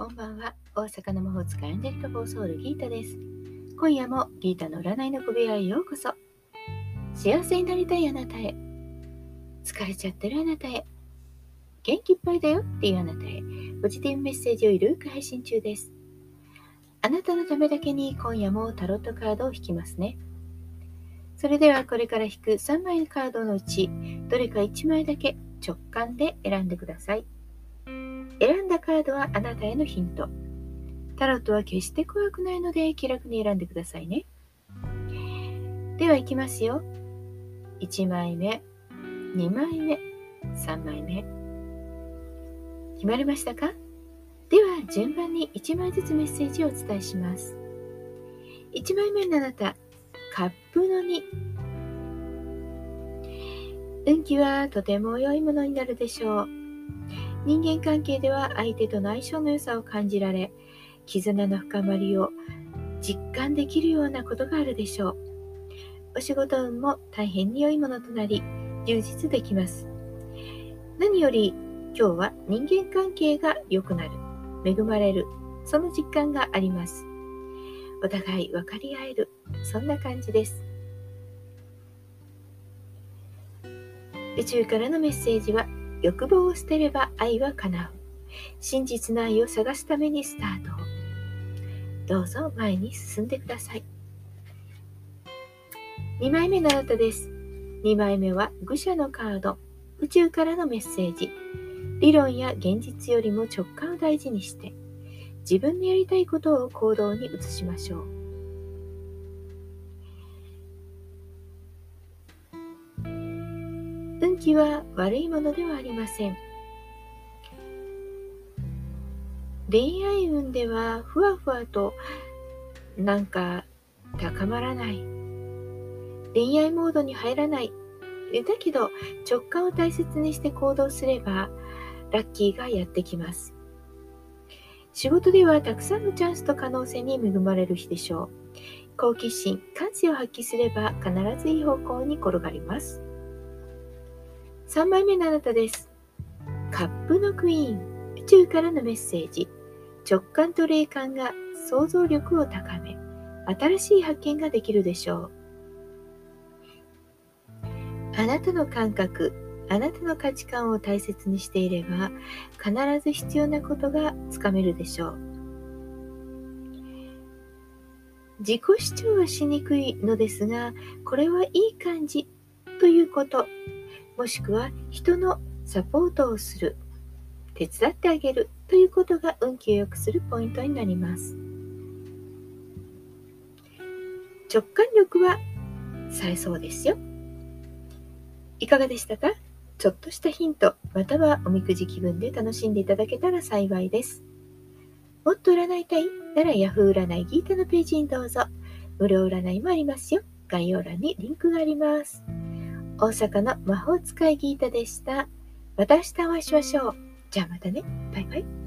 こんばんは大阪の魔法使いアンジェリカ・フォーソウルギータです。今夜もギータの占いの小部屋へようこそ。幸せになりたいあなたへ。疲れちゃってるあなたへ。元気いっぱいだよっていうあなたへ。ポジティブメッセージをゆるく配信中です。あなたのためだけに今夜もタロットカードを引きますね。それではこれから引く3枚のカードのうち、どれか1枚だけ直感で選んでください。選んだカードはあなたへのヒント。タロットは決して怖くないので気楽に選んでくださいね。では行きますよ。1枚目、2枚目、3枚目。決まりましたか？では順番に1枚ずつメッセージをお伝えします。1枚目のあなた、カップの2。運気はとても良いものになるでしょう。人間関係では相手との相性の良さを感じられ、絆の深まりを実感できるようなことがあるでしょう。お仕事運も大変に良いものとなり、充実できます。何より今日は人間関係が良くなる、恵まれる、その実感があります。お互い分かり合える、そんな感じです。宇宙からのメッセージは、欲望を捨てれば愛は叶う。真実の愛を探すためにスタート。どうぞ前に進んでください。2枚目のあなたです。2枚目は愚者のカード、宇宙からのメッセージ。理論や現実よりも直感を大事にして、自分のやりたいことを行動に移しましょう。運気は悪いものではありません。恋愛運ではふわふわとなんか高まらない。恋愛モードに入らない。だけど直感を大切にして行動すればラッキーがやってきます。仕事ではたくさんのチャンスと可能性に恵まれる日でしょう。好奇心感性を発揮すれば必ずいい方向に転がります。3枚目のあなたですカップのクイーン宇宙からのメッセージ直感と霊感が想像力を高め、新しい発見ができるでしょう。あなたの感覚、あなたの価値観を大切にしていれば、必ず必要なことがつかめるでしょう。自己主張はしにくいのですが、これはいい感じということ、もしくは人のサポートをする手伝ってあげるということが運気を良くするポイントになります。直感力は冴えそうですよ。いかがでしたか？ちょっとしたヒント、またはおみくじ気分で楽しんでいただけたら幸いです。もっと占いたいなら Yahoo 占いギータのページにどうぞ。無料占いもありますよ。概要欄にリンクがあります。大阪の魔法使いギータでした。また明日お会いしましょう。じゃあまたね。バイバイ。